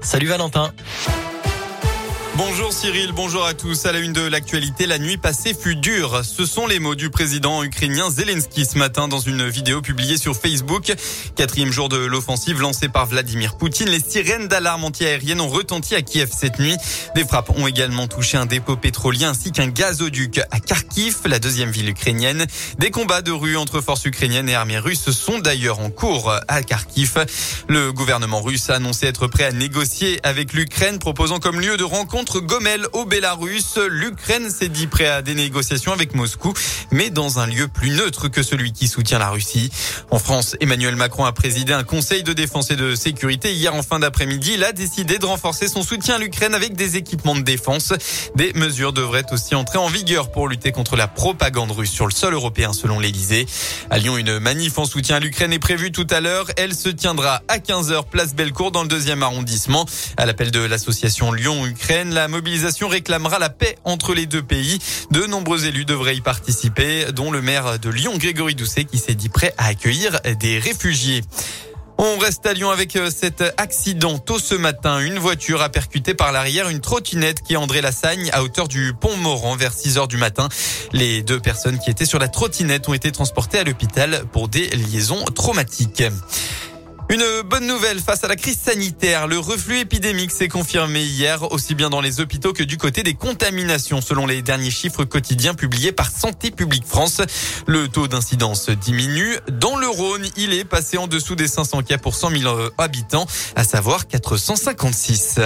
Salut Valentin. Bonjour Cyril, bonjour à tous. À la une de l'actualité, la nuit passée fut dure. Ce sont les mots du président ukrainien Zelensky ce matin dans une vidéo publiée sur Facebook. Quatrième jour de l'offensive lancée par Vladimir Poutine, les sirènes d'alarme antiaérienne ont retenti à Kiev cette nuit. Des frappes ont également touché un dépôt pétrolier ainsi qu'un gazoduc à Kharkiv, la deuxième ville ukrainienne. Des combats de rue entre forces ukrainiennes et armées russes sont d'ailleurs en cours à Kharkiv. Le gouvernement russe a annoncé être prêt à négocier avec l'Ukraine, proposant comme lieu de rencontre Gomel au Bélarus. L'Ukraine s'est dit prêt à des négociations avec Moscou, mais dans un lieu plus neutre que celui qui soutient la Russie. En France, Emmanuel Macron a présidé un conseil de défense et de sécurité hier en fin d'après-midi. Il a décidé de renforcer son soutien à l'Ukraine avec des équipements de défense. Des mesures devraient aussi entrer en vigueur pour lutter contre la propagande russe sur le sol européen selon l'Elysée. À Lyon, une manif en soutien à l'Ukraine est prévue tout à l'heure. Elle se tiendra à 15h place Bellecour dans le deuxième arrondissement. À l'appel de l'association Lyon-Ukraine, la mobilisation réclamera la paix entre les deux pays. De nombreux élus devraient y participer, dont le maire de Lyon, Grégory Doucet, qui s'est dit prêt à accueillir des réfugiés. On reste à Lyon avec euh, cet accident. Tôt ce matin, une voiture a percuté par l'arrière une trottinette qui André Lassagne à hauteur du pont Moran vers 6 heures du matin. Les deux personnes qui étaient sur la trottinette ont été transportées à l'hôpital pour des liaisons traumatiques. Une bonne nouvelle face à la crise sanitaire. Le reflux épidémique s'est confirmé hier, aussi bien dans les hôpitaux que du côté des contaminations, selon les derniers chiffres quotidiens publiés par Santé publique France. Le taux d'incidence diminue. Dans le Rhône, il est passé en dessous des 500 cas pour 100 000 habitants, à savoir 456.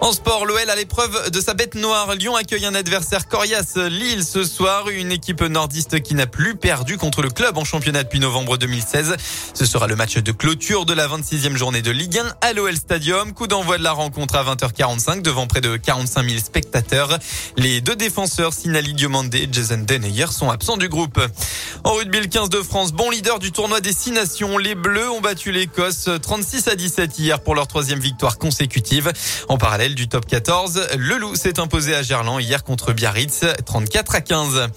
En sport, l'OL à l'épreuve de sa bête noire. Lyon accueille un adversaire coriace. Lille ce soir, une équipe nordiste qui n'a plus perdu contre le club en championnat depuis novembre 2016. Ce sera le match de clôture de la 26e journée de Ligue 1 à l'OL Stadium. Coup d'envoi de la rencontre à 20h45 devant près de 45 000 spectateurs. Les deux défenseurs, Sinali Diomandé et Jason Deneyer, sont absents du groupe. En rugby, le 15 de France, bon leader du tournoi des Six Nations. Les Bleus ont battu l'Écosse 36 à 17 hier pour leur troisième victoire consécutive. En parallèle, du top 14. Le Loup s'est imposé à Gerland hier contre Biarritz, 34 à 15.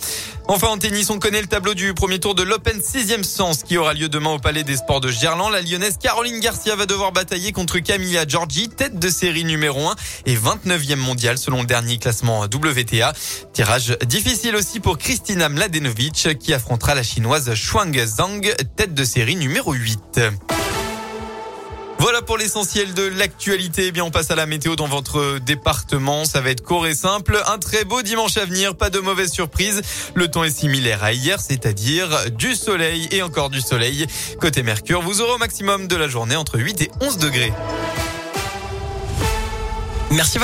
Enfin en tennis, on connaît le tableau du premier tour de l'Open 6e sens qui aura lieu demain au Palais des Sports de Gerland. La lyonnaise Caroline Garcia va devoir batailler contre Camilla Giorgi, tête de série numéro 1 et 29e mondial selon le dernier classement WTA. Tirage difficile aussi pour Kristina Mladenovic qui affrontera la chinoise Shuang Zhang, tête de série numéro 8. Voilà pour l'essentiel de l'actualité. Eh bien, on passe à la météo dans votre département. Ça va être court et simple. Un très beau dimanche à venir. Pas de mauvaise surprise. Le temps est similaire à hier, c'est-à-dire du soleil et encore du soleil. Côté Mercure, vous aurez au maximum de la journée entre 8 et 11 degrés. Merci.